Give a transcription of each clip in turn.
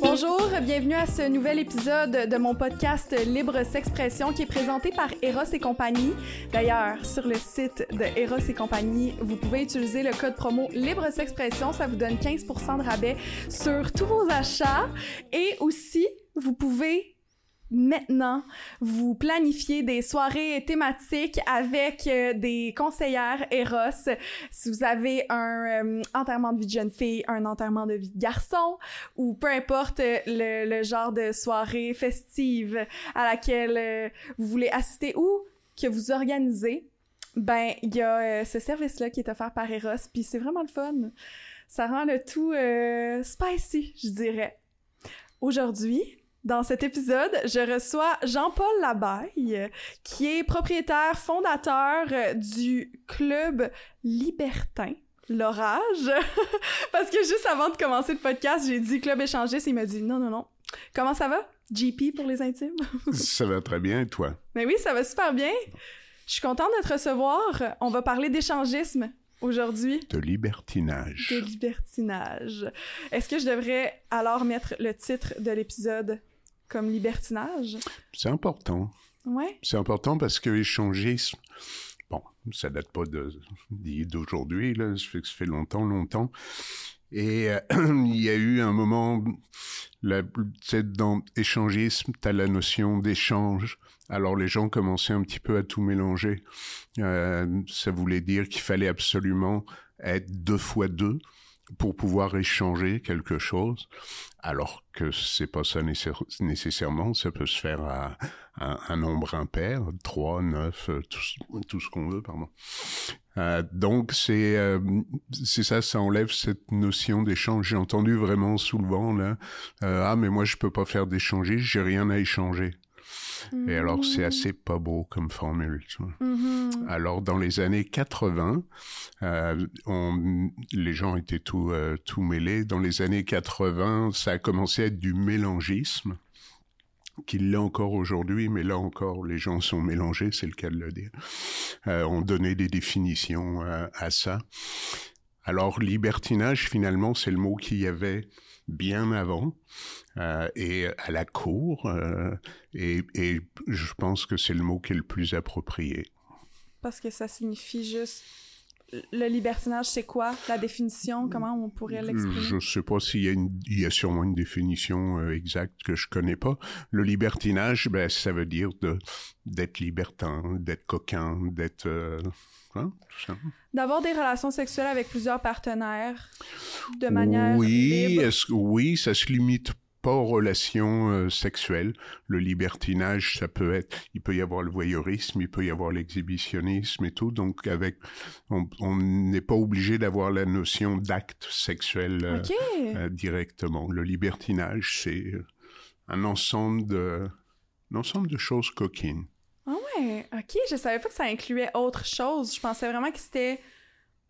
Bonjour, bienvenue à ce nouvel épisode de mon podcast Libre S'expression qui est présenté par Eros et compagnie. D'ailleurs, sur le site de Eros et compagnie, vous pouvez utiliser le code promo Libre S'expression, ça vous donne 15% de rabais sur tous vos achats et aussi vous pouvez maintenant vous planifier des soirées thématiques avec euh, des conseillères Eros. Si vous avez un euh, enterrement de vie de jeune fille, un enterrement de vie de garçon, ou peu importe euh, le, genre de soirée festive à laquelle vous voulez assister ou que vous organisez, ben il y a ce service-là qui est offert par Eros, puis c'est vraiment le fun. Ça rend le tout spicy, je dirais. Aujourd'hui, dans cet épisode, je reçois Jean-Paul Labaille, qui est propriétaire fondateur euh, du club libertin. L'orage. Parce que juste avant de commencer le podcast, j'ai dit club échangiste, il m'a dit non, non, non. Comment ça va? GP pour les intimes? Ça va très bien, et toi? Mais oui, ça va super bien. Je suis contente de te recevoir. On va parler d'échangisme aujourd'hui. De libertinage. De libertinage. Est-ce que je devrais alors mettre le titre de l'épisode? Comme libertinage? C'est important. Ouais. C'est important parce que l'échangisme, bon, ça date pas d'aujourd'hui, là, ça fait que ça fait longtemps, longtemps. Et euh, il y a eu un moment, sais, dans échangisme, tu as la notion d'échange. Alors les gens commençaient un petit peu à tout mélanger. Euh, ça voulait dire qu'il fallait absolument être deux fois deux pour pouvoir échanger quelque chose, alors que c'est pas ça nécessaire- nécessairement. Ça peut se faire à, un nombre impair, 3, 9, euh, tout, ce- qu'on veut, pardon. Euh, donc c'est euh, c'est ça, ça enlève cette notion d'échange. J'ai entendu vraiment souvent là, euh, ah mais moi je peux pas faire d'échanger, j'ai rien à échanger. Et alors c'est assez pas beau comme formule. Tu vois. Mhm. Alors, dans les années 80, euh, on, les gens étaient tout, euh, tout mêlés. Dans les années 80, ça a commencé à être du mélangisme, qu'il l'est encore aujourd'hui, mais là encore, les gens sont mélangés, c'est le cas de le dire. Euh, on donnait des définitions euh, à ça. Alors, libertinage, finalement, c'est le mot qu'il y avait bien avant, euh, et à la cour, euh, et, et je pense que c'est le mot qui est le plus approprié. Parce que ça signifie juste. Le libertinage, c'est quoi? La définition? Comment on pourrait l'exprimer? Je sais pas s'il y a une, il y a sûrement une définition euh, exacte que je connais pas. Le libertinage, ben, ça veut dire de, d'être libertin, d'être coquin, d'être, euh, hein. D'avoir des relations sexuelles avec plusieurs partenaires de manière oui, libre? est-ce oui, ça se limite pas aux relations euh, sexuelles. Le libertinage, ça peut être, il peut y avoir le voyeurisme, il peut y avoir l'exhibitionnisme et tout. Donc, avec, on n'est pas obligé d'avoir la notion d'acte sexuel. euh, euh, directement. Le libertinage, c'est un ensemble de, un ensemble de choses coquines. Ah ouais, ok, je savais pas que ça incluait autre chose. Je pensais vraiment que c'était,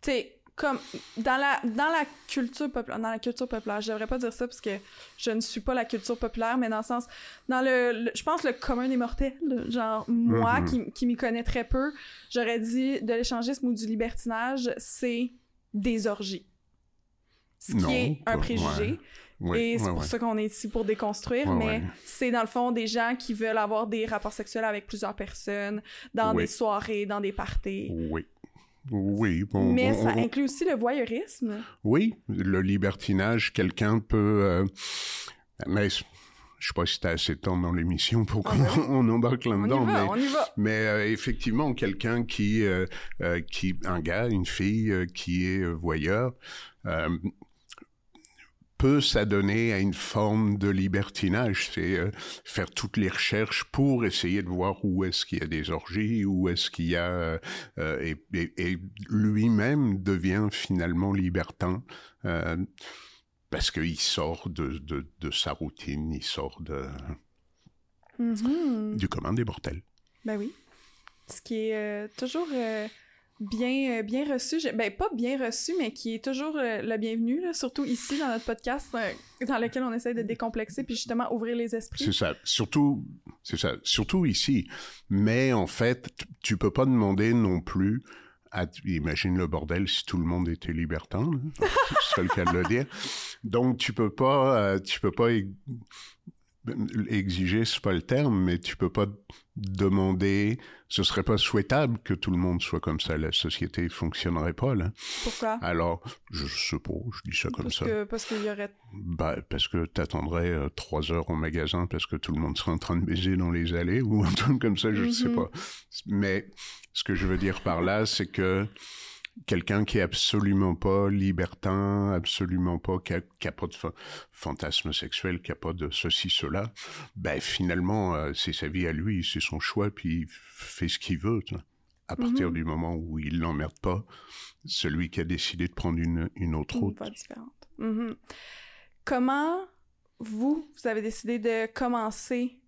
tu sais, comme dans la dans la culture populaire, dans la culture populaire, je devrais pas dire ça parce que je ne suis pas la culture populaire, mais dans le sens, dans le, le- je pense le commun des mortels, genre moi Mhm. qui, qui m'y connais très peu, j'aurais dit de l'échangisme ou du libertinage, c'est des orgies. Ce qui Non, est un préjugé. Ouais, et c'est ouais, pour ouais. ça qu'on est ici pour déconstruire, Ouais, mais c'est dans le fond des gens qui veulent avoir des rapports sexuels avec plusieurs personnes, dans des soirées, dans des parties. Oui. Oui, bon, mais on- ça on- inclut aussi le voyeurisme. oui, le libertinage, quelqu'un peut, euh, mais je sais pas si t'as assez de temps dans l'émission pour qu'on on embarque On là-dedans, mais on y va. Mais euh, effectivement, quelqu'un qui, euh, euh, qui, un gars, une fille euh, qui est voyeur, peut s'adonner à une forme de libertinage. C'est euh, faire toutes les recherches pour essayer de voir où est-ce qu'il y a des orgies, où est-ce qu'il y a... euh, euh, et et- et lui-même devient finalement libertin. euh, parce qu'il sort de, de, de sa routine, il sort de, Mhm. du commun des mortels. Ben oui. Ce qui est toujours bien, euh, bien reçu. Ben, pas bien reçu, mais qui est toujours euh, le bienvenu, là, surtout ici dans notre podcast, euh, dans lequel on essaie de décomplexer puis justement ouvrir les esprits. C'est ça. Surtout, c'est ça. Surtout ici. Mais en fait, tu peux pas demander non plus imagine le bordel si tout le monde était libertin, c'est le cas de le dire. Donc tu peux pas, tu peux pas exiger, c'est pas le terme, mais tu peux pas demander, ce serait pas souhaitable que tout le monde soit comme ça, la société fonctionnerait pas là. Pourquoi? Alors, je sais pas, je dis ça comme parce ça. Que, parce qu'il y aurait... Bah, parce que t'attendrais euh, trois heures au magasin parce que tout le monde serait en train de baiser dans les allées ou un truc comme ça, je ne sais Mhm. pas. Mais ce que je veux dire par là, c'est que quelqu'un qui est absolument pas libertin, absolument pas, qui a, qui a pas de fa- fantasme sexuel, qui a pas de ceci, cela, ben finalement, euh, c'est sa vie à lui, c'est son choix, puis il fait ce qu'il veut. À partir Mhm. du moment où il n'emmerde pas celui qui a décidé de prendre une, une autre Une route. différente. Mhm. Comment vous, vous avez décidé de commencer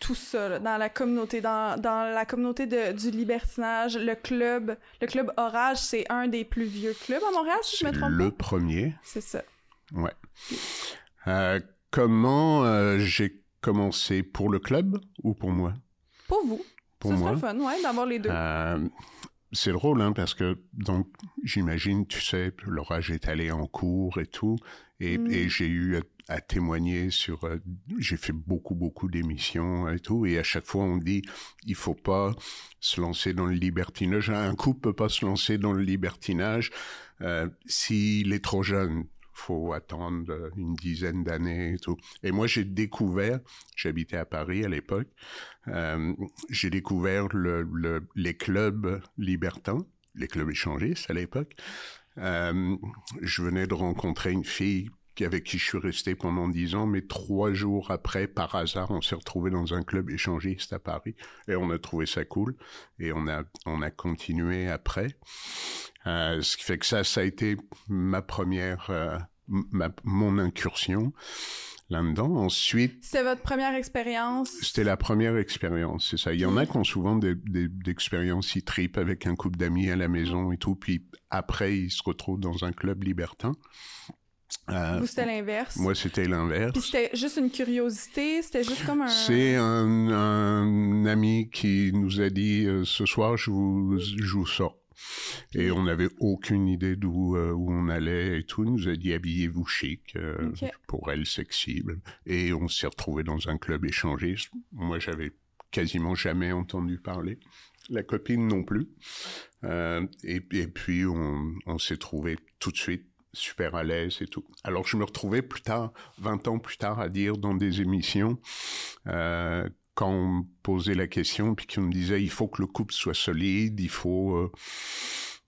tout ça là, dans la communauté, dans, dans la communauté de, du libertinage, le club, le club Orage, c'est un des plus vieux clubs à Montréal, si je me trompe le pas. premier. C'est ça. Ouais. Euh, comment euh, j'ai commencé pour le club ou pour moi? Pour vous, Pour ce moi. serait fun, ouais, d'avoir les deux. Euh, c'est drôle, hein, parce que, donc, j'imagine, tu sais, l'orage est allé en cours et tout, et, Mm. et j'ai eu à, à témoigner sur, euh, j'ai fait beaucoup, beaucoup d'émissions et tout, et à chaque fois, on dit, il faut pas se lancer dans le libertinage. Un couple peut pas se lancer dans le libertinage euh, s'il est trop jeune. Faut attendre euh, une dizaine d'années et tout. Et moi, j'ai découvert, j'habitais à Paris à l'époque, euh, j'ai découvert le, le- les clubs libertins, les clubs échangistes à l'époque. Euh, je venais de rencontrer une fille avec qui je suis resté pendant dix ans, mais trois jours après, par hasard, on s'est retrouvé dans un club échangiste à Paris et on a trouvé ça cool et on a on a continué après. Ce qui fait que ça, ça a été ma première, ma- mon incursion là-dedans. Ensuite, C'était votre première expérience? c'était la première expérience, c'est ça. Il y en a qui ont souvent des, des, d'expériences, ils tripent avec un couple d'amis à la maison et tout, puis après, ils se retrouvent dans un club libertin. Euh, Vous, c'était l'inverse? moi, c'était l'inverse. Puis c'était juste une curiosité, c'était juste comme un... C'est un, un ami qui nous a dit euh, ce soir je vous je vous sors et on n'avait aucune idée d'où euh, où on allait et tout. Il nous a dit habillez-vous chic euh, pour elle sexy et on s'est retrouvé dans un club échangiste. Moi j'avais quasiment jamais entendu parler. La copine non plus. Euh, et, et puis on, on s'est trouvé tout de suite super à l'aise et tout. Alors je me retrouvais plus tard, 20 ans plus tard, à dire dans des émissions, euh, quand on me posait la question, puis qu'on me disait, il faut que le couple soit solide, il faut... euh,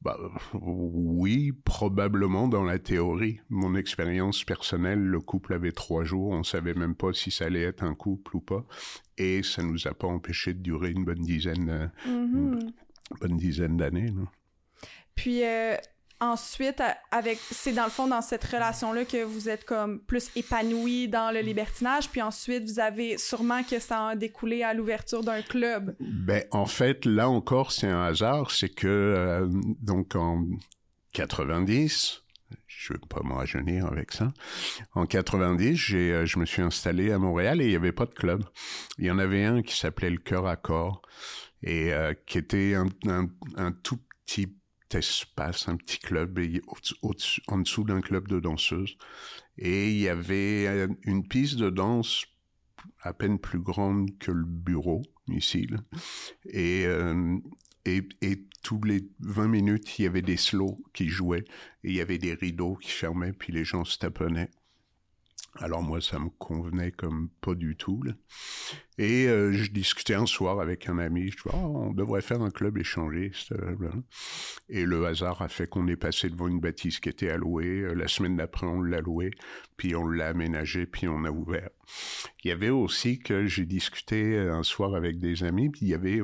bah, oui, probablement dans la théorie. Mon expérience personnelle, le couple avait trois jours, on savait même pas si ça allait être un couple ou pas, et ça nous a pas empêché de durer une bonne dizaine, euh, Mhm. bonne dizaine d'années. Puis euh, ensuite, avec, c'est dans le fond dans cette relation-là que vous êtes comme plus épanoui dans le libertinage. Puis ensuite, vous avez sûrement que ça a découlé à l'ouverture d'un club. Ben, en fait, là encore, c'est un hasard, c'est que, euh, donc, en 90, je veux pas me rajeunir avec ça, en 90, j'ai, euh, je me suis installé à Montréal et il y avait pas de club. Il y en avait un qui s'appelait le Cœur à Corps et euh, qui était un, un, un tout petit espace, un petit club et en dessous d'un club de danseuses. Et il y avait euh, une piste de danse à peine plus grande que le bureau ici. euh, et, et tous les 20 minutes, il y avait des slows qui jouaient et il y avait des rideaux qui fermaient, puis les gens se taponnaient. Alors moi, ça me convenait comme pas du tout. Et euh, je discutais un soir avec un ami, je dis, oh, on devrait faire un club échangiste. euh. Et le hasard a fait qu'on est passé devant une bâtisse qui était allouée. Euh, La semaine d'après, on l'a louée, puis on l'a aménagé, puis on a ouvert. Il y avait aussi que j'ai discuté un soir avec des amis, puis il y avait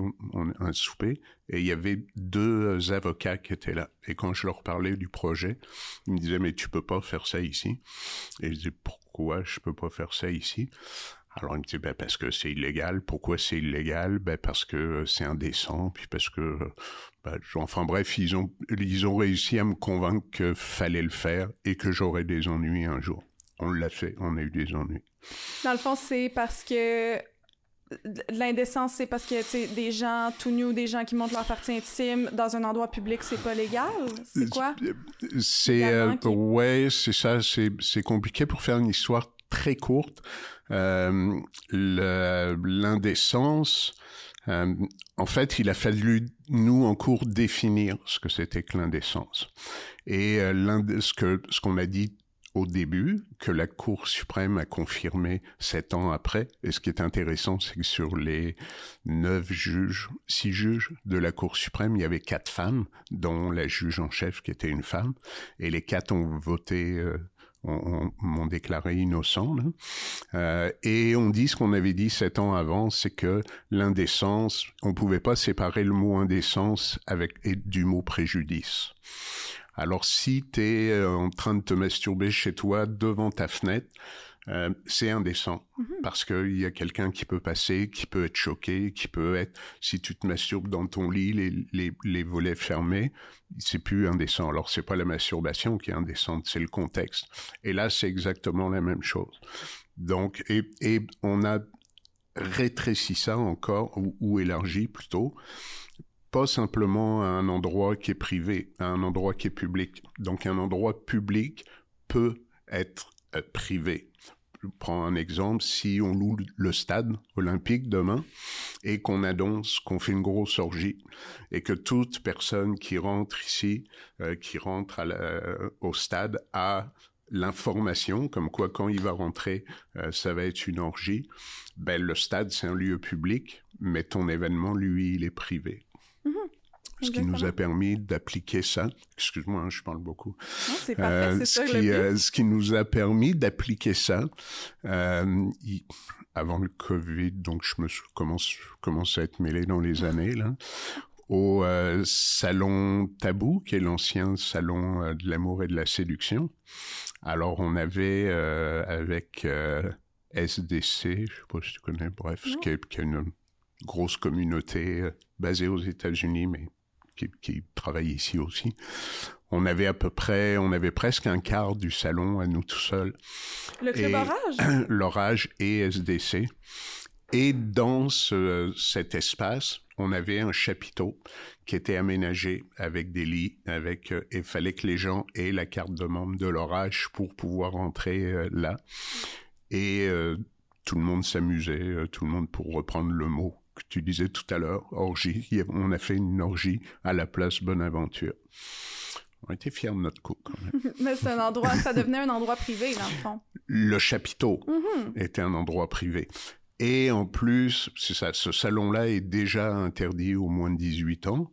un souper, et il y avait deux avocats qui étaient là. Et quand je leur parlais du projet, ils me disaient, mais tu peux pas faire ça ici. Et je disais, pourquoi je peux pas faire ça ici? Alors il me dit, ben, parce que c'est illégal. Pourquoi c'est illégal? Ben, parce que c'est indécent, puis parce que, ben, enfin bref, ils ont, ils ont réussi à me convaincre que fallait le faire et que j'aurais des ennuis un jour. On l'a fait, on a eu des ennuis. Dans le fond, c'est parce que l'indécence, c'est parce que, tu des gens tout nus, des gens qui montrent leur partie intime dans un endroit public, c'est pas légal? C'est quoi? C'est, euh, ouais, c'est ça, c'est compliqué pour faire une histoire très courte. Euh, L'indécence, euh, en fait, il a fallu, nous, en cours, définir ce que c'était que l'indécence. Et euh, ce qu'on ce qu'on a dit au début, que la Cour suprême a confirmé sept ans après. Et ce qui est intéressant, c'est que sur les neuf juges, six juges de la Cour suprême, il y avait quatre femmes, dont la juge en chef qui était une femme. Et les quatre ont voté... Euh, m'ont déclaré innocent. Euh, et on dit ce qu'on avait dit sept ans avant, c'est que l'indécence, on pouvait pas séparer le mot indécence avec et du mot préjudice. Alors si tu es euh, en train de te masturber chez toi devant ta fenêtre, euh, c'est indécent mhm. parce qu'il y a quelqu'un qui peut passer, qui peut être choqué, qui peut être, si tu te masturbes dans ton lit, les, les, les volets fermés, c'est plus indécent. Alors c'est pas la masturbation qui est indécente, c'est le contexte. Et là, c'est exactement la même chose. Donc, et, et on a rétréci ça encore, ou, ou élargi plutôt, pas simplement à un endroit qui est privé, à un endroit qui est public. Donc un endroit public peut être euh, privé. Je prends un exemple, si on loue le stade olympique demain et qu'on annonce qu'on fait une grosse orgie et que toute personne qui rentre ici, euh, qui rentre au stade a l'information comme quoi quand il va rentrer, euh, ça va être une orgie, ben le stade c'est un lieu public, mais ton événement lui il est privé. Ce qui nous a permis d'appliquer ça. Excuse-moi, hein, je parle beaucoup. c'est parfait, euh, ce, qui, euh, ce qui nous a permis d'appliquer ça euh, avant le Covid, donc je me commence, commence à être mêlé dans les années là au euh, salon Tabou, qui est l'ancien salon euh, de l'amour et de la séduction. Alors on avait euh, avec SDC, je sais pas si tu connais, bref, qui est, qui est, une grosse communauté basée aux États-Unis, mais qui, travaille ici aussi. On avait à peu près, on avait presque un quart du salon à nous tout seuls. Le club Orage? L'Orage et SDC. Et dans ce, cet espace, on avait un chapiteau qui était aménagé avec des lits, avec euh, il fallait que les gens aient la carte de membre de l'orage pour pouvoir entrer euh, là. Et euh, tout le monde s'amusait, tout le monde pour reprendre le mot que tu disais tout à l'heure, orgie. On a fait une orgie à la place Bonaventure. On était fiers de notre coup, quand même. Mais c'est un endroit, ça devenait un endroit privé, dans le fond. Le chapiteau mm-hmm. était un endroit privé. Et en plus, c'est ça, ce salon-là est déjà interdit aux moins de 18 ans.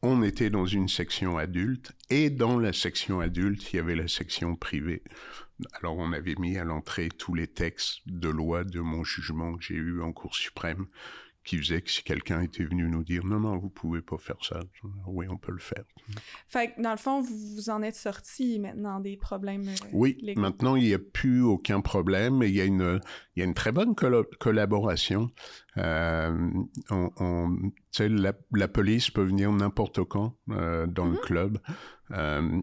On était dans une section adulte et dans la section adulte, il y avait la section privée. Alors on avait mis à l'entrée tous les textes de loi de mon jugement que j'ai eu en Cour suprême qui faisait que si quelqu'un était venu nous dire non, non, vous pouvez pas faire ça, oui, on peut le faire. Fait que dans le fond, vous en êtes sorti maintenant des problèmes. Euh, oui, maintenant il n'y a plus aucun problème et il y a une, il y a une très bonne collaboration. Euh, on, la, la, police peut venir n'importe quand euh, dans le mm-hmm. club. Euh,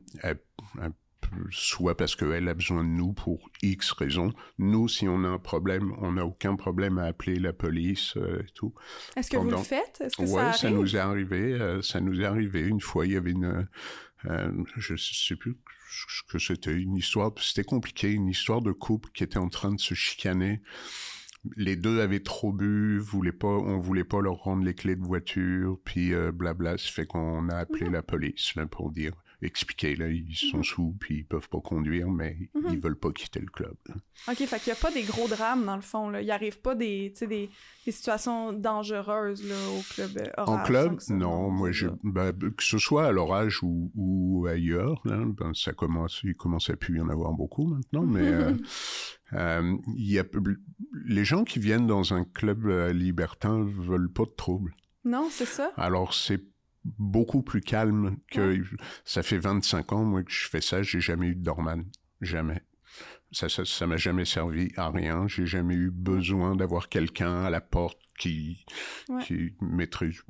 soit parce qu'elle a besoin de nous pour X raisons. Nous, si on a un problème, on n'a aucun problème à appeler la police euh, et tout. Est-ce que vous le faites? Est-ce que ça, ça nous est arrivé. Euh, ça nous est arrivé. Une fois, il y avait une... Euh, je sais plus ce que c'était, une histoire... C'était compliqué, une histoire de couple qui était en train de se chicaner les deux avaient trop bu, voulaient pas, on voulait pas leur rendre les clés de voiture, puis blabla, ça fait qu'on a appelé la police là, pour dire expliquer. Là, ils sont mhm. sous, puis ils peuvent pas conduire, mais mhm. ils veulent pas quitter le club. OK, fait qu'il y a pas des gros drames, dans le fond. Là. Il arrive pas des, des, des situations dangereuses là, au club euh, Orage. En club, non. Moi, je, ben, que ce soit à l'Orage ou, ou ailleurs, là, ben, ça commence, il commence à plus y en avoir beaucoup maintenant, mais... Euh, euh, y a, les gens qui viennent dans un club libertin veulent pas de trouble. Non, c'est ça. Alors, c'est beaucoup plus calme que ça fait 25 ans moi que je fais ça, j'ai jamais eu de dorman, jamais. Ça ça ça m'a jamais servi à rien, j'ai jamais eu besoin d'avoir quelqu'un à la porte qui qui maîtrise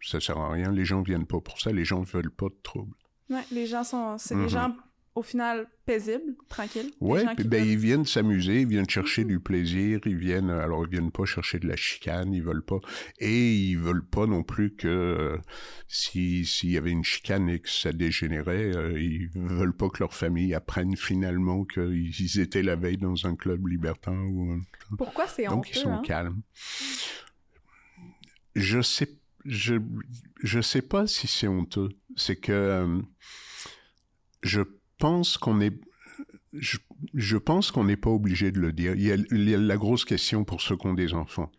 ça sert à rien, les gens viennent pas pour ça, les gens veulent pas de trouble. Ouais, les gens sont c'est les mhm. gens au final paisibles, tranquilles. Oui, ben, ils viennent s'amuser, ils viennent chercher mm-hmm. du plaisir, ils viennent, alors ils viennent pas chercher de la chicane, ils veulent pas, et ils veulent pas non plus que euh, si s'il y avait une chicane et que ça dégénérait, euh, ils veulent pas que leur famille apprenne finalement qu'ils étaient la veille dans un club libertin ou. Pourquoi c'est honteux Donc ils sont hein? calmes. Je sais, je je sais pas si c'est honteux. C'est que euh, je pense qu'on est je, pense qu'on n'est pas obligé de le dire. Il y, a, la grosse question pour ceux qui ont des enfants,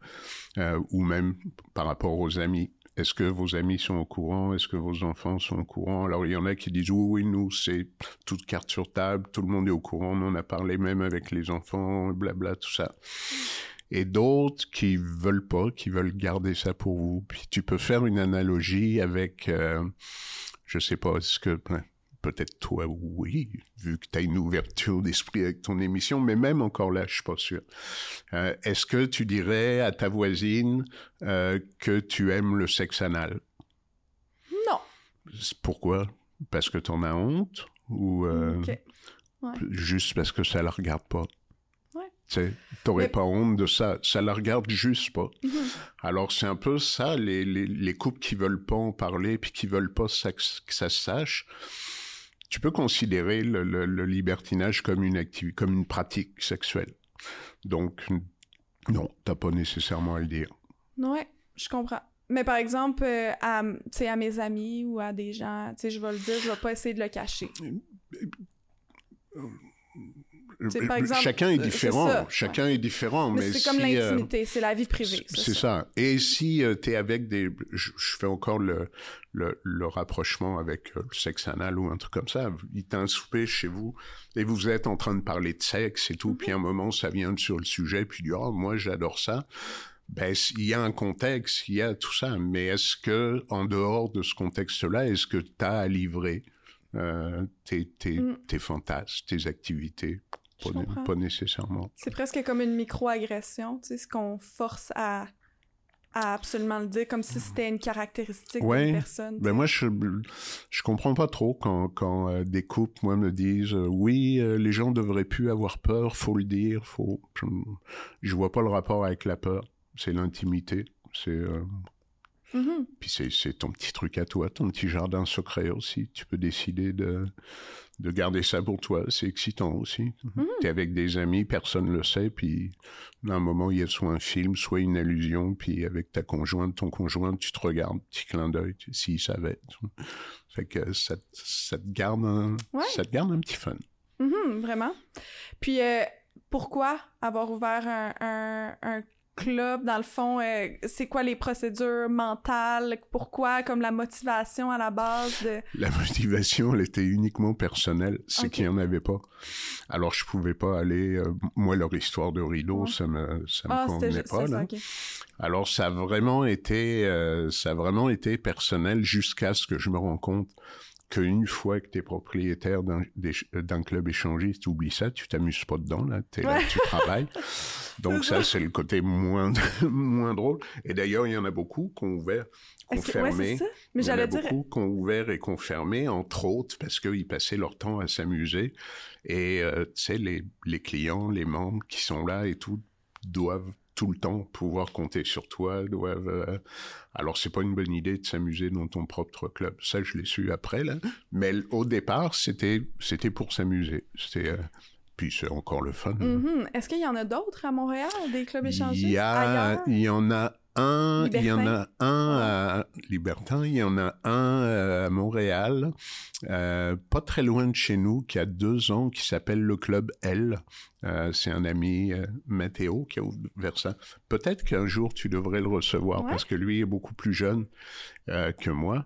euh, ou même par rapport aux amis. Est-ce que vos amis sont au courant? Est-ce que vos enfants sont au courant? Alors il y en a qui disent oui, oui, nous c'est toute carte sur table, tout le monde est au courant, on en a parlé même avec les enfants, blabla, tout ça. Et d'autres qui veulent pas, qui veulent garder ça pour vous. Puis tu peux faire une analogie avec, euh, je sais pas, est-ce que peut-être toi, oui, vu que tu as une ouverture d'esprit avec ton émission, mais même encore là, je suis pas sûr. Euh, est-ce que tu dirais à ta voisine euh, que tu aimes le sexe anal? Non. Pourquoi? Parce que tu en as honte? Ou euh, juste parce que ça la regarde pas? Tu n'aurais pas honte de ça. Ça la regarde juste pas. Mhm. Alors, c'est un peu ça, les, les, les, couples qui veulent pas en parler puis qui veulent pas que ça se sache tu peux considérer le, libertinage comme une activité, comme une pratique sexuelle. Donc, non, t'as pas nécessairement à le dire. Ouais, je comprends. Mais par exemple, euh, à, à mes amis ou à des gens, je vais le dire, je vais pas essayer de le cacher. Euh, chacun est euh, différent. chacun est différent. Mais, c'est comme euh, l'intimité, c'est la vie privée. C'est ça. Et si euh, tu es avec des... Je, fais encore le, le, le rapprochement avec le sexe anal ou un truc comme ça. Il t'a un souper chez vous et vous êtes en train de parler de sexe et tout. Mm-hmm. Puis un moment, ça vient sur le sujet. Puis du oh, moi, j'adore ça ben il y a un contexte, il y a tout ça, mais est-ce que en dehors de ce contexte-là, est-ce que tu as à livrer tes, tes, mm. tes fantasmes, tes activités? Pas, nécessairement. C'est presque comme une micro-agression, tu sais, ce qu'on force à, à, absolument le dire, comme si c'était une caractéristique d'une personne. Ben moi, je, je comprends pas trop quand, quand euh, des couples, moi, me disent euh, oui, euh, les gens devraient plus avoir peur, faut le dire, faut. Je, je vois pas le rapport avec la peur. C'est l'intimité. C'est Mm-hmm. Puis c'est ton petit truc à toi, ton petit jardin secret aussi. Tu peux décider de, de garder ça pour toi. C'est excitant aussi. Mm-hmm. Tu es avec des amis, personne le sait, puis à un moment, il y a soit un film, soit une allusion, puis avec ta conjointe, ton conjoint, tu te regardes, petit clin d'œil, s'il savait. Fait que ça, ça, te garde un, ça te garde un petit fun. Mm-hmm, vraiment. Puis, euh, pourquoi avoir ouvert un, un, un club, dans le fond, euh, c'est quoi les procédures mentales? Pourquoi? Comme la motivation à la base de... La motivation, elle était uniquement personnelle. C'est qu'il n'y en avait pas. Alors, je pouvais pas aller... Euh, moi, leur histoire de rideau, ça me, ça me ah, convenait pas. Là. Alors, ça a vraiment été... Euh, ça a vraiment été personnel jusqu'à ce que je me rends compte qu'une fois que tu es propriétaire d'un club échangiste, tu oublies ça, tu t'amuses pas dedans, là, es là, tu travailles. Donc ça, c'est le côté moins, moins drôle. Et d'ailleurs, il y en a beaucoup qui ont ouvert, qui ont fermé. Mais il y en a beaucoup qui ont ouvert et qui ont fermé, entre autres, parce qu'ils passaient leur temps à s'amuser. Et euh, tu sais, les, les clients, les membres qui sont là et tout, doivent tout le temps pouvoir compter sur toi, doivent. Euh... Alors c'est pas une bonne idée de s'amuser dans ton propre club. Ça, je l'ai su après là. Mais au départ, c'était c'était pour s'amuser. C'était euh, puis c'est encore le fun. Mm-hmm. Est-ce qu'il y en a d'autres à Montréal, des clubs échangistes Il y a, il y en a un, il y en a un à Libertin, il y en a un à Montréal, euh, pas très loin de chez nous, qui a deux ans, qui s'appelle le Club L. Euh, c'est un ami euh, Mathéo qui a ouvert ça. Peut-être qu'un jour tu devrais le recevoir parce que lui est beaucoup plus jeune euh, que moi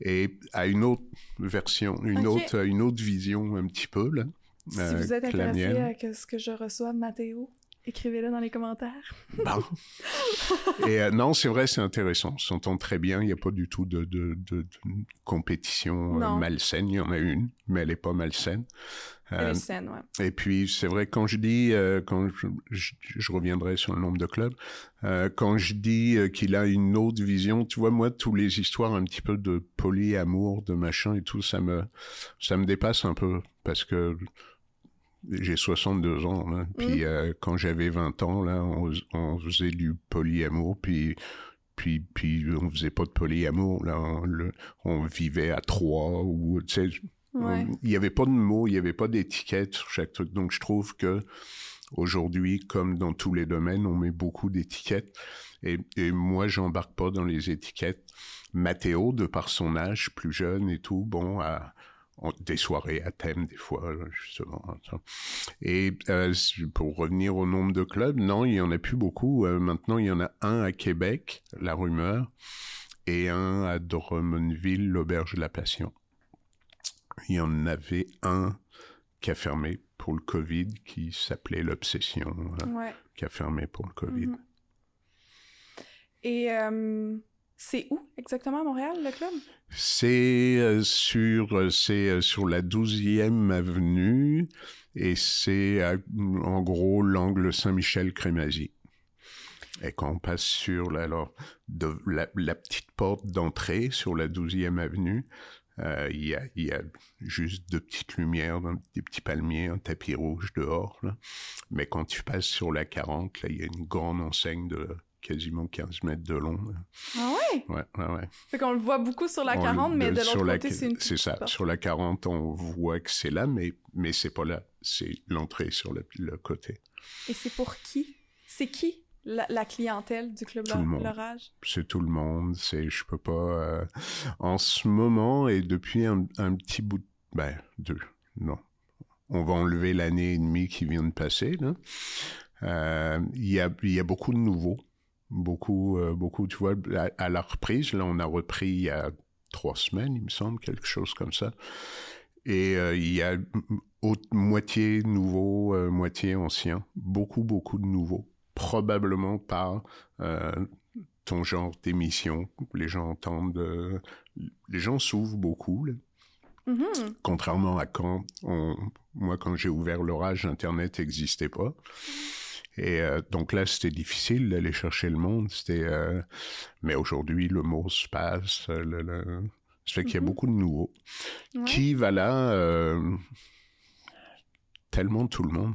et a une autre version, une autre, une autre vision un petit peu là. Si vous êtes intéressé à ce que je reçoive Mathéo. Écrivez-le dans les commentaires. Bon. Et euh, non, c'est vrai, c'est intéressant. On s'entend très bien. Il n'y a pas du tout de, de, de, de compétition euh, malsaine. Il y en a une, mais elle n'est pas malsaine. Elle est saine, ouais. Et puis, c'est vrai, quand je dis, quand je, je, je, reviendrai sur le nombre de clubs, quand je dis qu'il a une autre vision, tu vois, moi, tous les histoires un petit peu de polyamour, de machin et tout, ça me, ça me dépasse un peu parce que j'ai 62 ans, là, puis euh, quand j'avais 20 ans, là, on, on, faisait du polyamour, puis puis puis on faisait pas de polyamour, là, on, le, on vivait à trois ou tu sais, il y avait pas de mots, il y avait pas d'étiquette sur chaque truc, donc je trouve que aujourd'hui, comme dans tous les domaines, on met beaucoup d'étiquettes, et, et moi j'embarque pas dans les étiquettes. Mathéo, de par son âge, plus jeune et tout, bon, a des soirées à thème des fois justement. Et euh, pour revenir au nombre de clubs, non, il y en a plus beaucoup. Euh, maintenant, il y en a un à Québec, La Rumeur, et un à Drummondville, l'Auberge de la Passion. Il y en avait un qui a fermé pour le Covid, qui s'appelait l'Obsession, ouais. qui a fermé pour le Covid. Mm -hmm. Et euh, c'est où exactement à Montréal, le club? C'est euh, sur, euh, euh, sur la 12e avenue et c'est en gros l'angle Saint-Michel-Crémazie. Et quand on passe sur la, alors, de, la, petite porte d'entrée sur la 12e avenue, il, y a, y a juste deux petites lumières, des petits palmiers, un tapis rouge dehors. Là. Mais quand tu passes sur la 40, là, il y a une grande enseigne de quasiment 15 mètres de long. Ah ouais? Ouais, ouais, ouais. Fait qu'on le voit beaucoup sur la 40, on, mais de l'autre côté, c'est une C'est ça. Porte. Sur la 40, on voit que c'est là, mais, mais c'est pas là. C'est l'entrée sur le, le, côté. Et c'est pour qui? C'est qui la, la, clientèle du Club L'Orage? C'est tout le monde. C'est, je peux pas... Euh, en ce moment, et depuis un, un petit bout... De, ben, deux, non. On va enlever l'année et demie qui vient de passer. Euh, il y, a, il y a beaucoup de nouveaux beaucoup, euh, beaucoup, tu vois, à, à, la reprise, là, on a repris il y a trois semaines, il me semble, quelque chose comme ça. Et euh, il y a moitié nouveau, euh, moitié ancien, beaucoup, beaucoup de nouveaux, probablement par ton genre d'émission. Les gens entendent, les gens s'ouvrent beaucoup. Là. Mm -hmm. Contrairement à quand, on, moi, quand j'ai ouvert l'orage, Internet n'existait pas. Et euh, donc là, c'était difficile d'aller chercher le monde. C'était, euh, mais aujourd'hui, le mot se passe. Le, le... Ça fait qu'il y a mm -hmm. beaucoup de nouveaux. Ouais. Qui va là euh, Tellement tout le monde.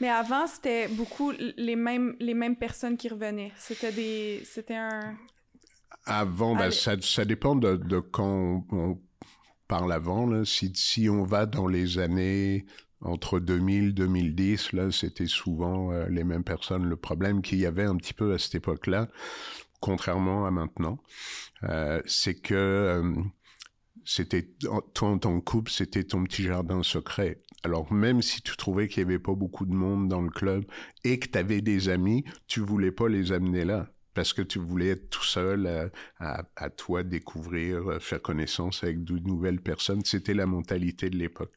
Mais avant, c'était beaucoup les mêmes, les mêmes personnes qui revenaient. C'était des, c'était un. Avant, ben, ça, ça dépend de, de quand on, on parle avant. Là. Si, si on va dans les années entre 2000 et 2010, là, c'était souvent euh, les mêmes personnes. Le problème qu'il y avait un petit peu à cette époque-là, contrairement à maintenant, euh, c'est que euh, c'était toi en tant que couple, c'était ton petit jardin secret. Alors même si tu trouvais qu'il y avait pas beaucoup de monde dans le club et que tu avais des amis, tu voulais pas les amener là parce que tu voulais être tout seul à toi découvrir, faire connaissance avec de nouvelles personnes. C'était la mentalité de l'époque.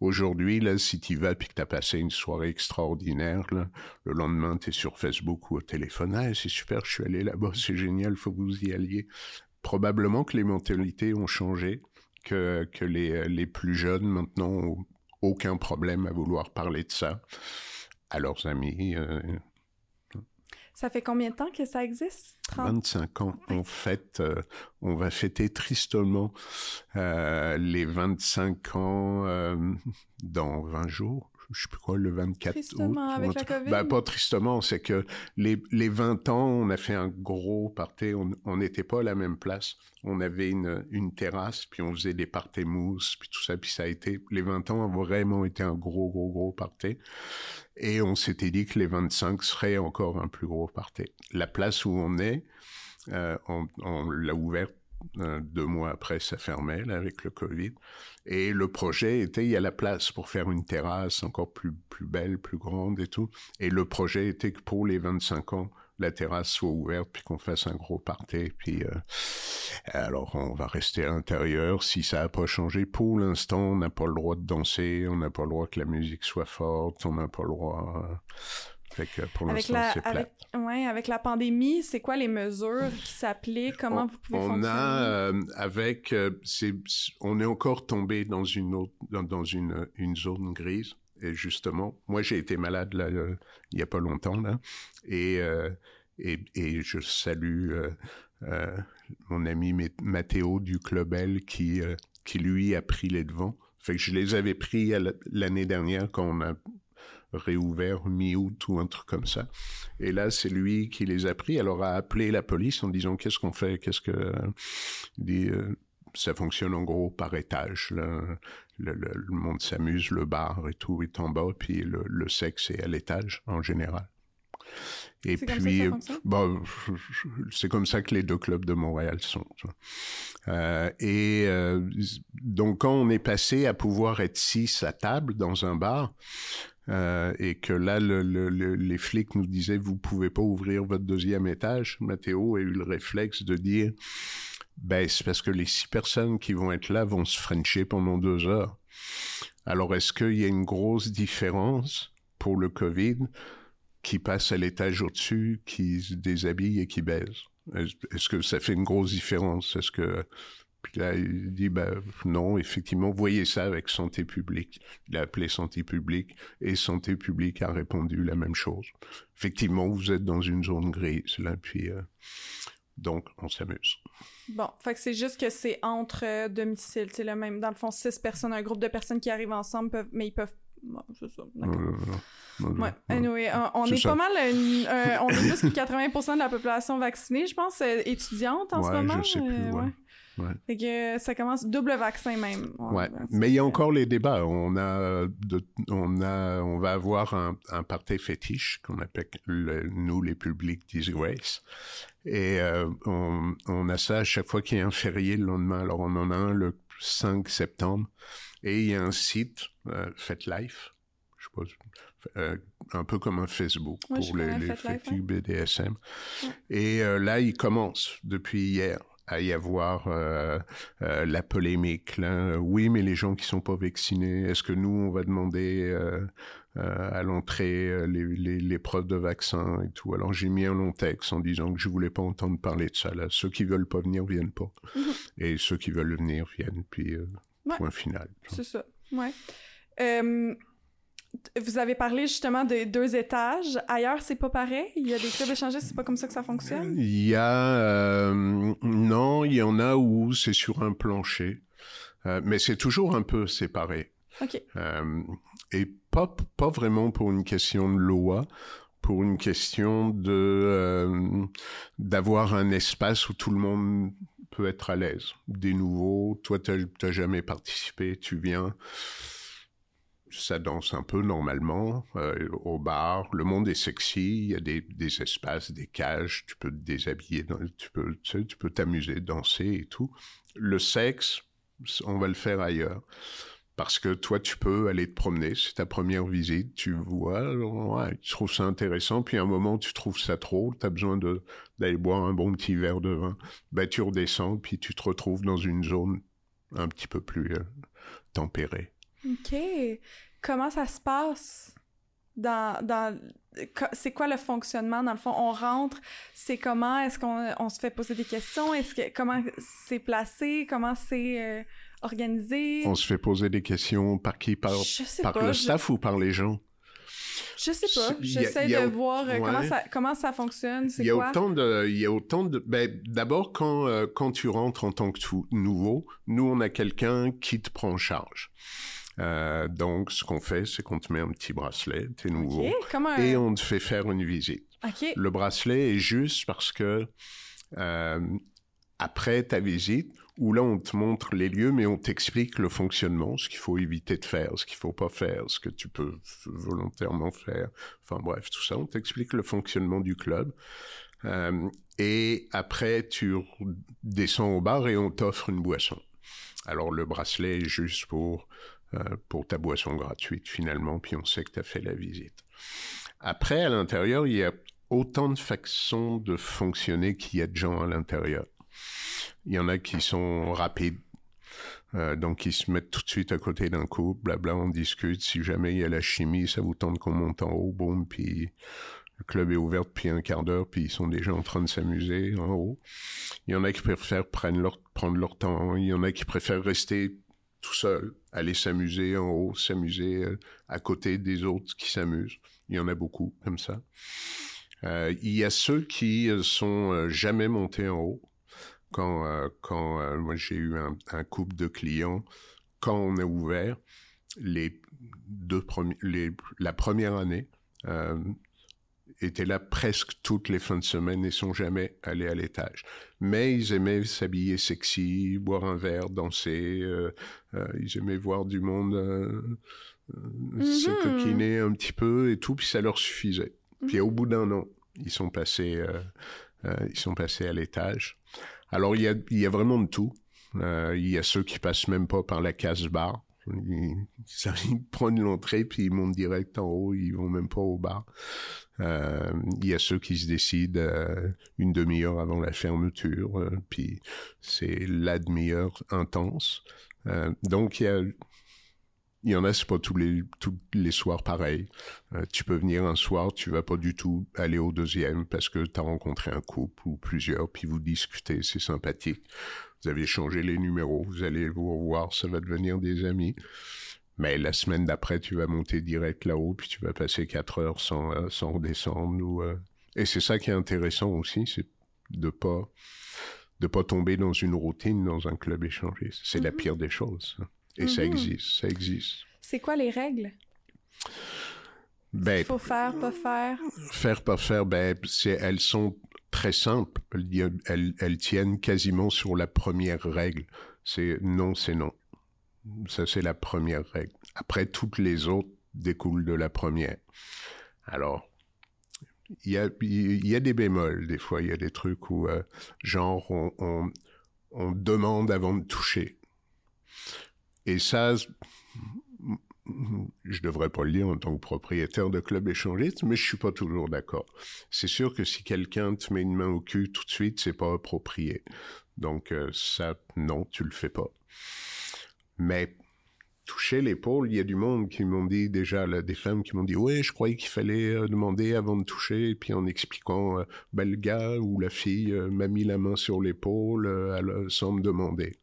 Aujourd'hui, là, si tu vas que tu as passé une soirée extraordinaire, là, le lendemain, tu es sur Facebook ou au téléphone, ah, c'est super, je suis allé là-bas, c'est génial, faut que vous y alliez. Probablement que les mentalités ont changé, que, les, les plus jeunes maintenant ont aucun problème à vouloir parler de ça à leurs amis. Euh, ça fait combien de temps que ça existe? 30? 25 ans. On fête, euh, on va fêter tristement euh, les 25 ans euh, dans 20 jours. Je sais plus quoi, le 24 tristement août. avec la COVID? Ben, pas tristement, c'est que les, les 20 ans, on a fait un gros party. On n'était pas à la même place. On avait une, une terrasse, puis on faisait des parties mousse, puis tout ça. Puis ça a été, les 20 ans ont vraiment été un gros, gros, gros party. Et on s'était dit que les 25 seraient encore un plus gros party. La place où on est, euh, on, on l'a ouverte deux mois après, ça fermait avec le Covid. Et le projet était, il y a la place pour faire une terrasse encore plus, plus belle, plus grande et tout. Et le projet était que pour les 25 ans, la terrasse soit ouverte, puis qu'on fasse un gros party. Puis euh, alors on va rester à l'intérieur. Si ça n'a pas changé, pour l'instant, on n'a pas le droit de danser, on n'a pas le droit que la musique soit forte, on n'a pas le droit. Fait que pour Avec la, c'est avec, ouais, avec la pandémie, c'est quoi les mesures qui s'appliquent? Comment on, vous pouvez on fonctionner? a euh, avec euh, c'est on est encore tombé dans une autre dans, dans une une zone grise et justement moi j'ai été malade là euh, il y a pas longtemps là et et, et je salue mon ami Mathéo du Club L qui qui lui a pris les devants fait que je les avais pris l'année dernière quand on a réouvert mi-août ou un truc comme ça et là, c'est lui qui les a pris. Alors, a appelé la police en disant qu'est-ce qu'on fait, qu'est-ce que il dit. euh, ça fonctionne en gros par étage. Le, le- le monde s'amuse, le bar et tout est en bas, puis le, le sexe est à l'étage en général. Et puis, bon, c'est comme ça que les deux clubs de Montréal sont. Euh, et euh, donc, quand on est passé à pouvoir être six à table dans un bar, euh, et que là, le, le- le- les flics nous disaient, vous pouvez pas ouvrir votre deuxième étage. Mathéo a eu le réflexe de dire, ben, c'est parce que les six personnes qui vont être là vont se frencher pendant deux heures. Alors, est-ce qu'il y a une grosse différence pour le COVID qui passe à l'étage au-dessus, qui se déshabille et qui baise? Est-ce est-ce que ça fait une grosse différence? Est-ce que puis là, il dit, ben, non, effectivement, voyez ça avec Santé publique. Il a appelé Santé publique et Santé publique a répondu la même chose. Effectivement, vous êtes dans une zone grise, là, puis euh, donc, on s'amuse. Bon, fait que c'est juste que c'est entre euh, domiciles, c'est le même. Dans le fond, six personnes, un groupe de personnes qui arrivent ensemble, peuvent, mais ils peuvent. Bon, c'est ça. D'accord. Ouais. Anyway, on, est pas mal, une- euh, on est plus que 80% de la population vaccinée, je pense, euh, étudiante en ce moment. je sais plus, euh, ouais. Ouais. Fait que ça commence double vaccin même. Ouais, mais il y a encore les débats. On a, de, on a, on va avoir un, un party fétiche qu'on appelle le- nous les publics disgrace, et euh, on, on a ça à chaque fois qu'il y a un férié le lendemain. Alors on en a un le 5 septembre, et il y a un site euh, FetLife, je suppose, euh, un peu comme un Facebook Ouais, pour les, les FetLife, fétiches BDSM. Ouais. Et euh, là, il commence depuis hier à y avoir euh, euh, la polémique. Là. Oui, mais les gens qui sont pas vaccinés, est-ce que nous, on va demander euh, à l'entrée les, les, les preuves de vaccin et tout? Alors j'ai mis un long texte en disant que je voulais pas entendre parler de ça. Là. Ceux qui veulent pas venir, viennent pas. Et ceux qui veulent venir, viennent. Puis Ouais. point final. C'est ça. Ouais. Vous avez parlé justement des deux étages. Ailleurs, c'est pas pareil? Il y a des clubs échangés, c'est pas comme ça que ça fonctionne? Il y a... euh, non, il y en a où c'est sur un plancher. Euh, mais c'est toujours un peu séparé. Ok. Euh, et pas, pas vraiment pour une question de loi, pour une question de d'avoir un espace où tout le monde peut être à l'aise. Des nouveaux, toi t'as t'as jamais participé, tu viens, ça danse un peu normalement euh, au bar. Le monde est sexy, il y a des, espaces, des cages, tu peux te déshabiller, tu peux tu peux t'amuser, danser et tout. Le sexe, on va le faire ailleurs. Parce que toi, tu peux aller te promener, c'est ta première visite, tu vois, tu trouves ça intéressant, puis à un moment, tu trouves ça trop, tu as besoin d'aller boire un bon petit verre de vin, ben tu redescends, puis tu te retrouves dans une zone un petit peu plus euh, tempérée. Ok. Comment ça se passe dans dans c'est quoi le fonctionnement dans le fond? On rentre c'est comment? Est-ce qu'on on se fait poser des questions? Est-ce que comment c'est placé? Comment c'est euh, organisé? On se fait poser des questions par qui? Par, par pas le je- staff ou par les gens? Je sais pas. J'essaie a- de voir euh, comment, ça, comment ça fonctionne. C'est Il y a quoi? autant de, il y a autant de, ben, d'abord quand euh, quand tu rentres en tant que tout nouveau, nous on a quelqu'un qui te prend en charge. Euh, donc ce qu'on fait, c'est qu'on te met un petit bracelet, t'es nouveau, un... et on te fait faire une visite. Le bracelet est juste parce que euh, après ta visite, où là on te montre les lieux, mais on t'explique le fonctionnement, ce qu'il faut éviter de faire, ce qu'il faut pas faire, ce que tu peux volontairement faire. Enfin bref, tout ça, on t'explique le fonctionnement du club. Euh, et après, tu descends au bar et on t'offre une boisson. Alors le bracelet est juste pour euh, pour ta boisson gratuite finalement, puis on sait que tu as fait la visite. Après, à l'intérieur, il y a autant de façons de fonctionner qu'il y a de gens à l'intérieur. Il y en a qui sont rapides. Euh, donc, ils se mettent tout de suite à côté d'un couple, blabla, on discute. Si jamais il y a la chimie, ça vous tente qu'on monte en haut, boum, puis le club est ouvert depuis un quart d'heure, puis ils sont déjà en train de s'amuser en haut. Il y en a qui préfèrent prendre leur temps. Il y en a qui préfèrent rester tout seul, aller s'amuser en haut, s'amuser euh, à côté des autres qui s'amusent. Il y en a beaucoup comme ça. Euh, il y a ceux qui euh, sont jamais montés en haut. Quand, quand moi j'ai eu un, couple de clients, quand on a ouvert, les deux les, la première année, étaient là presque toutes les fins de semaine et sont jamais allés à l'étage. Mais ils aimaient s'habiller sexy, boire un verre, danser. Euh, euh, ils aimaient voir du monde euh, euh se mhm. coquiner un petit peu et tout, puis ça leur suffisait. Puis au bout d'un an, ils sont passés, ils sont passés à l'étage. Alors il y a, il y a vraiment de tout. il y a ceux qui passent même pas par la case bar. Ils, ils prennent l'entrée puis ils montent direct en haut, ils vont même pas au bar. Euh, il y a ceux qui se décident euh, une demi-heure avant la fermeture, euh, puis c'est la demi-heure intense. donc il y en a, c'est pas tous les, tous les soirs pareil. tu peux venir un soir, tu vas pas du tout aller au deuxième parce que tu as rencontré un couple ou plusieurs, puis vous discutez, c'est sympathique. Vous avez changé les numéros, vous allez vous revoir, ça va devenir des amis. Mais la semaine d'après, tu vas monter direct là-haut, puis tu vas passer quatre heures sans, euh, sans redescendre. Ou, euh, Et c'est ça qui est intéressant aussi, c'est de pas de pas tomber dans une routine dans un club échangé. C'est la mhm. pire des choses. Et ça mhm. existe, ça existe. C'est quoi les règles? Ben, Il faut faire, pas faire? Faire, pas faire, ben, elles sont très simples. Elles, elles tiennent quasiment sur la première règle. C'est non, c'est non. Ça, c'est la première règle. Après, toutes les autres découlent de la première. Alors, il y a, des bémols, des fois. Il y a des trucs où, euh, genre, on, demande avant de toucher. Et ça, je devrais pas le dire en tant que propriétaire de club échangiste, mais je suis pas toujours d'accord. C'est sûr que si quelqu'un te met une main au cul tout de suite, c'est pas approprié. Donc, euh, ça, non, tu le fais pas. Mais toucher l'épaule, il y a du monde qui m'ont dit déjà, des femmes qui m'ont dit, oui, je croyais qu'il fallait euh, demander avant de toucher, puis en expliquant, euh, ben, le gars ou la fille euh, m'a mis la main sur l'épaule euh, sans me demander.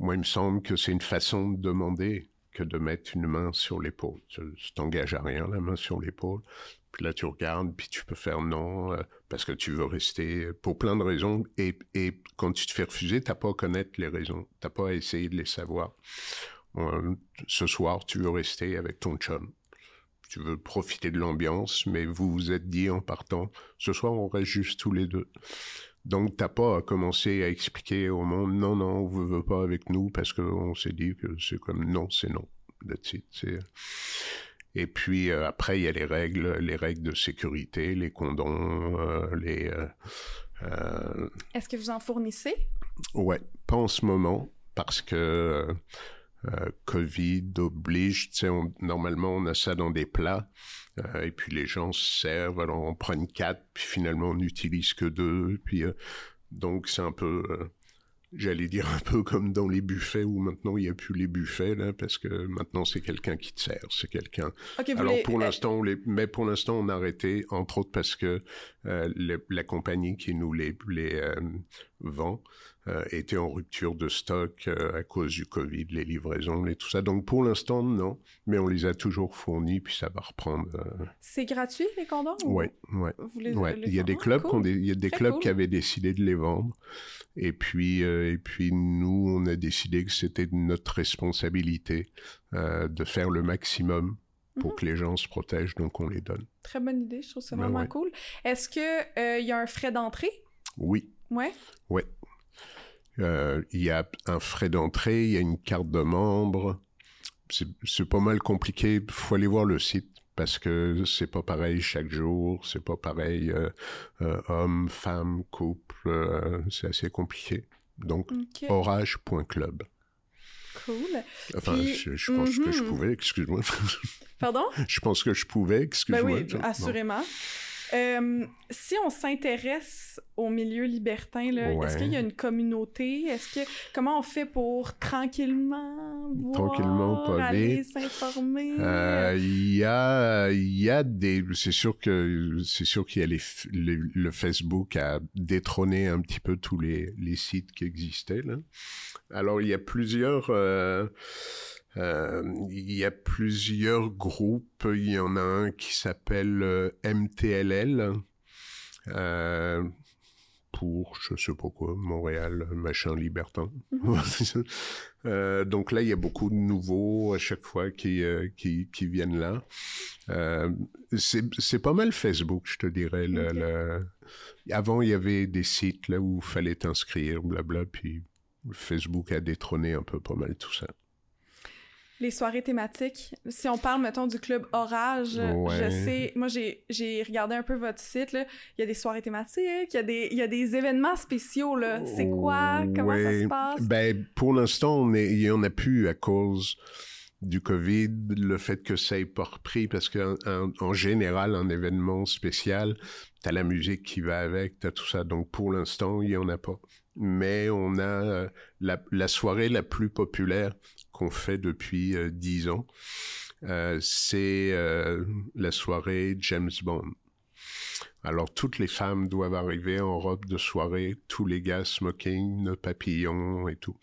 Moi, il me semble que c'est une façon de demander que de mettre une main sur l'épaule. Ça, ça t'engage à rien, la main sur l'épaule. Puis là, tu regardes, puis tu peux faire non, parce que tu veux rester pour plein de raisons. Et, quand tu te fais refuser, t'as pas à connaître les raisons. T'as pas à essayer de les savoir. Euh, ce soir, tu veux rester avec ton chum. Tu veux profiter de l'ambiance, mais vous vous êtes dit en partant, ce soir, on reste juste tous les deux. Donc, t'as pas à commencer à expliquer au monde, non, non, on veut pas avec nous, parce qu'on s'est dit que c'est comme non, c'est non. C'est, et puis euh, après, il y a les règles, les règles de sécurité, les condoms, euh, les. Euh, Est-ce que vous en fournissez? Ouais, pas en ce moment parce que Covid oblige. Sais, normalement, on a ça dans des plats. et puis les gens se servent, alors on prend quatre, puis finalement on n'utilise que deux. Puis donc c'est un peu j'allais dire un peu comme dans les buffets où maintenant il n'y a plus les buffets là parce que maintenant c'est quelqu'un qui te sert, c'est quelqu'un. Alors pour l'instant, les... mais pour l'instant on a arrêté entre autres parce que euh, la compagnie qui nous les les euh, vend euh, était en rupture de stock euh, à cause du Covid, les livraisons et tout ça. Donc pour l'instant, non, mais on les a toujours fournis, puis ça va reprendre. Euh. C'est gratuit les condoms Oui, ouais. ouais. il y a des clubs, il y a des clubs qui avaient décidé de les vendre, et puis et puis nous, on a décidé que c'était notre responsabilité de faire le maximum pour mhm. que les gens se protègent, donc on les donne. Très bonne idée, je trouve ça ben vraiment cool. Est-ce que il y a un frais d'entrée? Oui. Ouais. Ouais. Euh, il y a un frais d'entrée, il y a une carte de membre. C'est pas mal compliqué. Faut aller voir le site parce que c'est pas pareil chaque jour. C'est pas pareil euh, euh, homme, femme, couple. C'est assez compliqué. Donc orage.club. Cool. Enfin, je, pense que je mhm. pouvais, excuse-moi. Pardon? je pense que je pouvais, excuse-moi. Ben oui, assurément. Euh, si on s'intéresse au milieu libertin, est-ce qu'il y a une communauté? Est-ce que comment on fait pour tranquillement voir, Tranquillement, pas aller s'informer? Euh, Il y a, il y a des, c'est sûr que, c'est sûr qu'il y a les, f- les- le Facebook a détrôné un petit peu tous les, les sites qui existaient, là. Alors, il y a plusieurs, euh, euh, il y a plusieurs groupes. Il y en a un qui s'appelle euh, MTLL, euh, pour, je sais pas quoi, Montréal, machin libertin. Euh, donc là, il y a beaucoup de nouveaux à chaque fois qui, euh, qui, qui viennent là. Euh, c'est pas mal Facebook, je te dirais. Avant, il y avait des sites là où il fallait t'inscrire, blabla, puis Facebook a détrôné un peu pas mal tout ça. Les soirées thématiques. Si on parle, mettons, du club Orage, Ouais. je sais, moi, j'ai, regardé un peu votre site, là. Il y a des soirées thématiques, il y a des, il y a des événements spéciaux, là. C'est quoi? Comment ça se passe? Ben, pour l'instant, on est, il y en a plus à cause du Covid, le fait que ça ait pas repris, parce qu'en en, en général, un événement spécial, t'as la musique qui va avec, t'as tout ça. Donc, pour l'instant, il y en a pas. Mais on a euh, la, soirée la plus populaire qu'on fait depuis euh, dix ans. Euh, c'est la soirée James Bond. Alors, toutes les femmes doivent arriver en robe de soirée, tous les gars smoking, papillons et tout.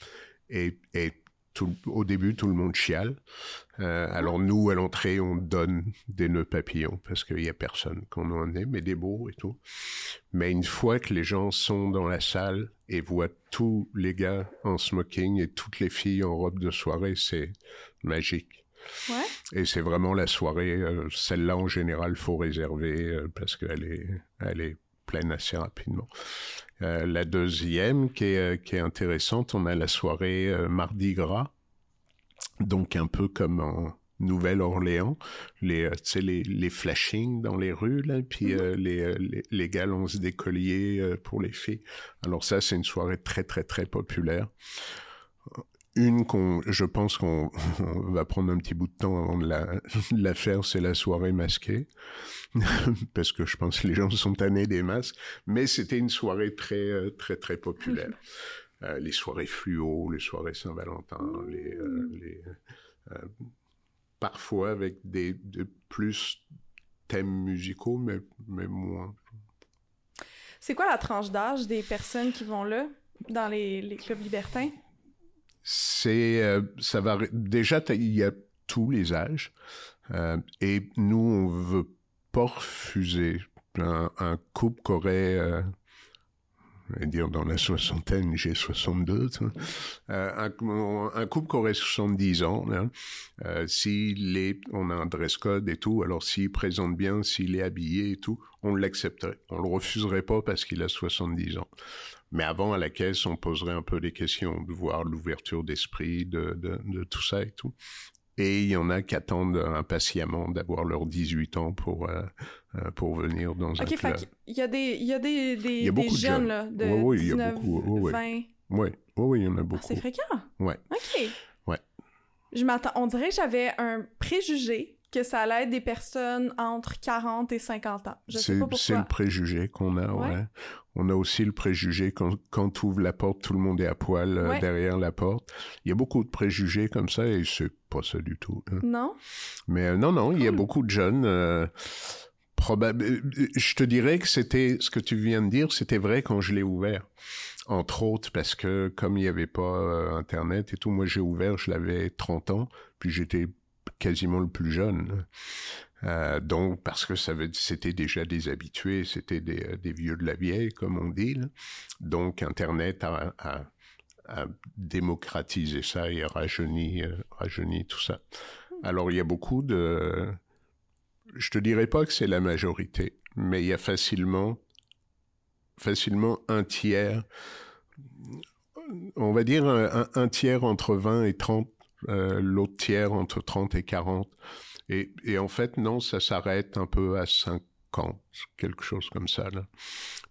Et, et tout, au début, tout le monde chiale. Euh, alors, nous, à l'entrée, on donne des nœuds papillons parce qu'il y a personne qu'on en ait, mais des beaux et tout. Mais une fois que les gens sont dans la salle et voient tous les gars en smoking et toutes les filles en robe de soirée, c'est magique. Ouais. Et c'est vraiment la soirée. euh, Celle-là, en général, faut réserver euh, parce qu'elle est, elle est pleine assez rapidement. Euh, la deuxième, qui est, euh, qui est intéressante, on a la soirée euh, Mardi Gras, donc un peu comme en Nouvelle-Orléans, les, les, les flashings dans les rues, là, puis euh, les, les, les colliers euh, pour les filles. Alors ça, c'est une soirée très, très, très populaire. Une qu'on, je pense qu'on on va prendre un petit bout de temps avant de la, de la faire, c'est la soirée masquée. Parce que je pense que les gens sont tannés des masques. Mais c'était une soirée très, euh, très, très populaire. Euh, les soirées fluo, les soirées Saint-Valentin, les, euh, les, euh, parfois avec des, des plus thèmes musicaux, mais, mais moins. C'est quoi la tranche d'âge des personnes qui vont là, dans les, les clubs libertins? C'est, euh, ça va, déjà, il y a tous les âges. Euh, et nous, on veut pas refuser un, couple qui aurait, euh, dire dans la soixantaine, j'ai 62, tu vois. Euh, un, un couple qui aurait 70 ans, là, on a un dress code et tout, alors s'il présente bien, s'il est habillé et tout, on l'accepterait. On le refuserait pas parce qu'il a 70 ans. Mais avant, à la caisse, on poserait un peu des questions, de voir l'ouverture d'esprit, de, de, de tout ça et tout. Et il y en a qui attendent impatiemment d'avoir leurs 18 ans pour, euh, euh, pour venir dans un Ok, club. qu'il y a des, il y a des, des, Il y a des jeunes, jeunes. là, de il y a 19, beaucoup, ouais, ouais. 20. Oui, oui, il y en a Ah, beaucoup. c'est fréquent? Ouais. Ok. Ouais. Je m'attends, on dirait que j'avais un préjugé que ça allait être des personnes entre 40 et 50 ans. Je sais C'est le préjugé qu'on a, ouais. Ouais. On a aussi le préjugé quand, quand tu ouvres la porte, tout le monde est à poil euh, derrière la porte. Il y a beaucoup de préjugés comme ça et c'est pas ça du tout. hein. Non? Mais euh, non, non, il y a beaucoup de jeunes. euh, probab- euh, Je te dirais que c'était ce que tu viens de dire, c'était vrai quand je l'ai ouvert. Entre autres parce que comme il n'y avait pas Internet et tout, moi j'ai ouvert, je l'avais 30 ans, puis j'étais quasiment le plus jeune. Euh, donc parce que ça c'était déjà des habitués, c'était des, euh, des vieux de la vieille, comme on dit. Donc Internet a, démocratisé ça et rajeuni, euh, rajeuni tout ça. Alors il y a beaucoup de... Je te dirais pas que c'est la majorité, mais il y a facilement, facilement un tiers, on va dire un tiers entre 20 et 30, euh, l'autre tiers entre 30 et 40. Et, en fait, non, ça s'arrête un peu à 50, quelque chose comme ça. Là.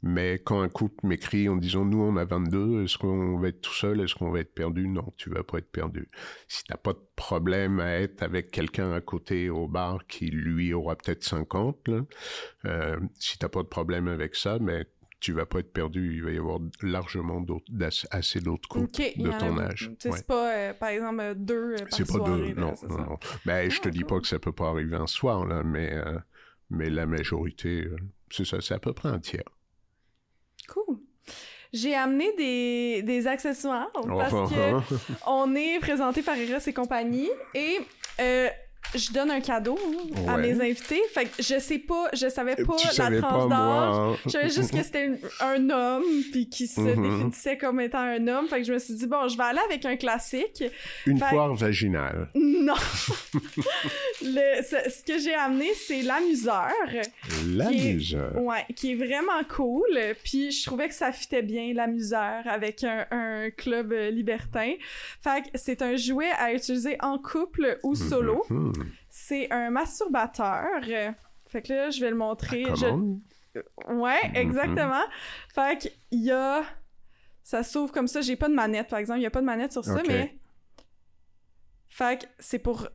Mais quand un couple m'écrit en disant nous on a 22, est-ce qu'on va être tout seul, est-ce qu'on va être perdu? Non, tu vas pas être perdu. Si t'as pas de problème à être avec quelqu'un à côté au bar qui lui aura peut-être 50, là, euh, si t'as pas de problème avec ça, mais tu vas pas être perdu. Il va y avoir largement d'autres, assez d'autres couples de ton âge. C'est pas, euh, par exemple, euh, deux par C'est pas deux, non, non, non. Ben, je te dis pas que ça peut pas arriver un soir, là, mais, euh, mais la majorité, c'est ça, c'est à peu près un tiers. Cool. J'ai amené des, des accessoires parce oh, que oh, oh. on est présenté par Eros et compagnie et je donne un cadeau à mes invités. Fait que je sais pas, je savais pas la tranche d'âge. Hein. Je savais juste que c'était un homme puis qui se mm-hmm. définissait comme étant un homme. Fait que je me suis dit bon, je vais aller avec un classique. Une poire vaginale. Non. ce, que j'ai amené, c'est l'amuseur. L'amuseur. Ouais, qui est vraiment cool. Puis je trouvais que ça fitait bien l'amuseur avec un, un, club libertin. Fait que c'est un jouet à utiliser en couple ou solo. Mm-hmm. C'est un masturbateur. Fait que là, je vais le montrer. Ah, je... Ouais, mm-hmm. exactement. Fait qu'il y a... Ça s'ouvre comme ça. J'ai pas de manette, par exemple. Il y a pas de manette sur ça, mais... Fait que c'est pour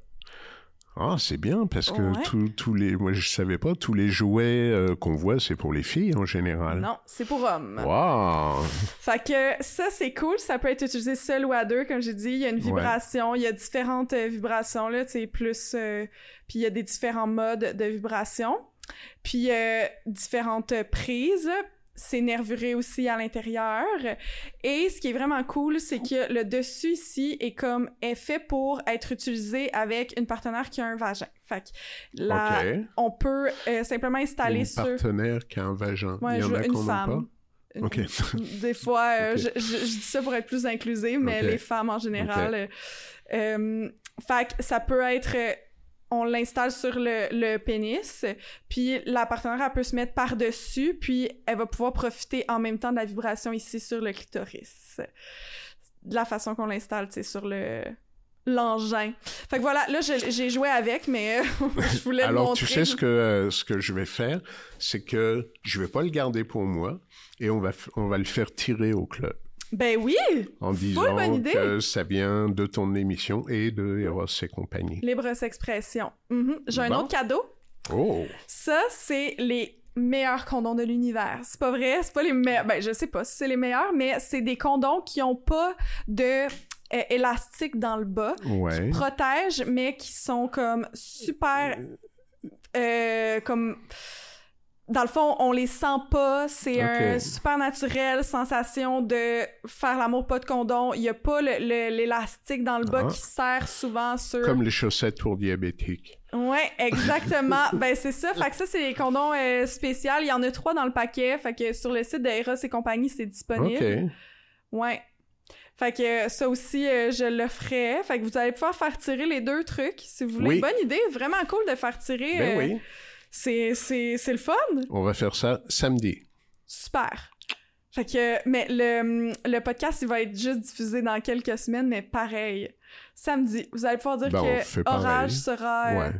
ah, c'est bien parce que tous les, moi je savais pas, tous les jouets euh, qu'on voit, c'est pour les filles en général. Non, c'est pour hommes. Wow. Fait que ça c'est cool, ça peut être utilisé seul ou à deux, comme j'ai dit. Il y a une vibration, il y a différentes euh, vibrations là, tu plus, euh, puis il y a des différents modes de vibration, puis différentes prises nervuré aussi à l'intérieur. Et ce qui est vraiment cool, c'est que le dessus ici est comme est fait pour être utilisé avec une partenaire qui a un vagin. Fait que là, on peut euh, simplement installer sur... Une partenaire qui a un vagin. Ouais, Il y en a une femme. Pas? Des fois, euh, je, je, dis ça pour être plus inclusif, mais les femmes en général. Euh, euh, fait que ça peut être on l'installe sur le, pénis, puis la partenaire, elle peut se mettre par-dessus, puis elle va pouvoir profiter en même temps de la vibration ici sur le clitoris. De la façon qu'on l'installe, c'est sur le l'engin. Fait que voilà, là j'ai joué avec, mais je voulais Alors, montrer. tu sais ce que euh, ce que je vais faire, c'est que je vais pas le garder pour moi et on va on va le faire tirer au club. Ben oui! En disant que ça vient de ton émission et de Eros et compagnie. Libre expression. Mhm. J'ai un autre cadeau. Oh! Ça, c'est les meilleurs condoms de l'univers. C'est pas vrai, c'est pas les meilleurs. Ben, je sais pas si c'est les meilleurs, mais c'est des condoms qui ont pas de euh, élastique dans le bas, ouais. qui protègent, mais qui sont comme super. Euh, comme dans le fond, on les sent pas. C'est un super naturel sensation de faire l'amour pas de condom. Il y a pas l'élastique dans le bas ah. qui sert souvent sur. Comme les chaussettes pour diabétiques. Ouais, exactement. ben c'est ça. Fait que ça c'est les condoms euh, spéciaux. Il y en a trois dans le paquet. Fait que sur le site d'Eros et compagnie c'est disponible. Ok. Ouais. Fait que ça aussi, euh, je le ferai. Fait que vous allez pouvoir faire tirer les deux trucs si vous voulez. Bonne idée, vraiment cool de faire tirer. Ben euh, oui c'est, c'est, c'est le fun. On va faire ça samedi. Super. Fait que, mais le, le podcast, il va être juste diffusé dans quelques semaines, mais pareil. Samedi, vous allez pouvoir dire ben, que Orage sera... Euh, ouais.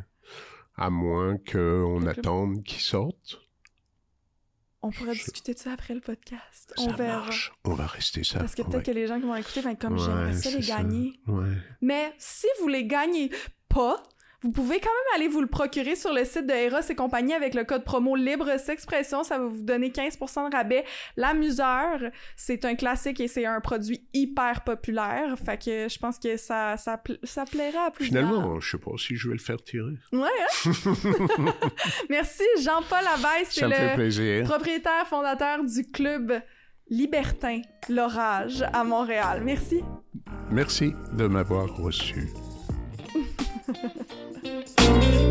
À moins qu'on attende qu'il sorte. On pourra discuter de ça après le podcast. Ça on verra. Marche. On va rester ça. Parce que peut-être que les gens qui vont écouter être comme j'aimerais ça les gagner. Ouais. Mais si vous les gagnez pas, vous pouvez quand même aller vous le procurer sur le site de Eros et compagnie avec le code promo Libre S'Expression. Ça va vous donner 15% de rabais. L'amuseur, c'est un classique et c'est un produit hyper populaire. Fait que je pense que ça, ça, ça plaira à plusieurs. Finalement, je sais pas si je vais le faire tirer. Ouais, hein? Merci. Jean-Paul Abaye, c'est le propriétaire fondateur du club libertin L'Orage à Montréal. Merci. Merci de m'avoir reçu. Thank you.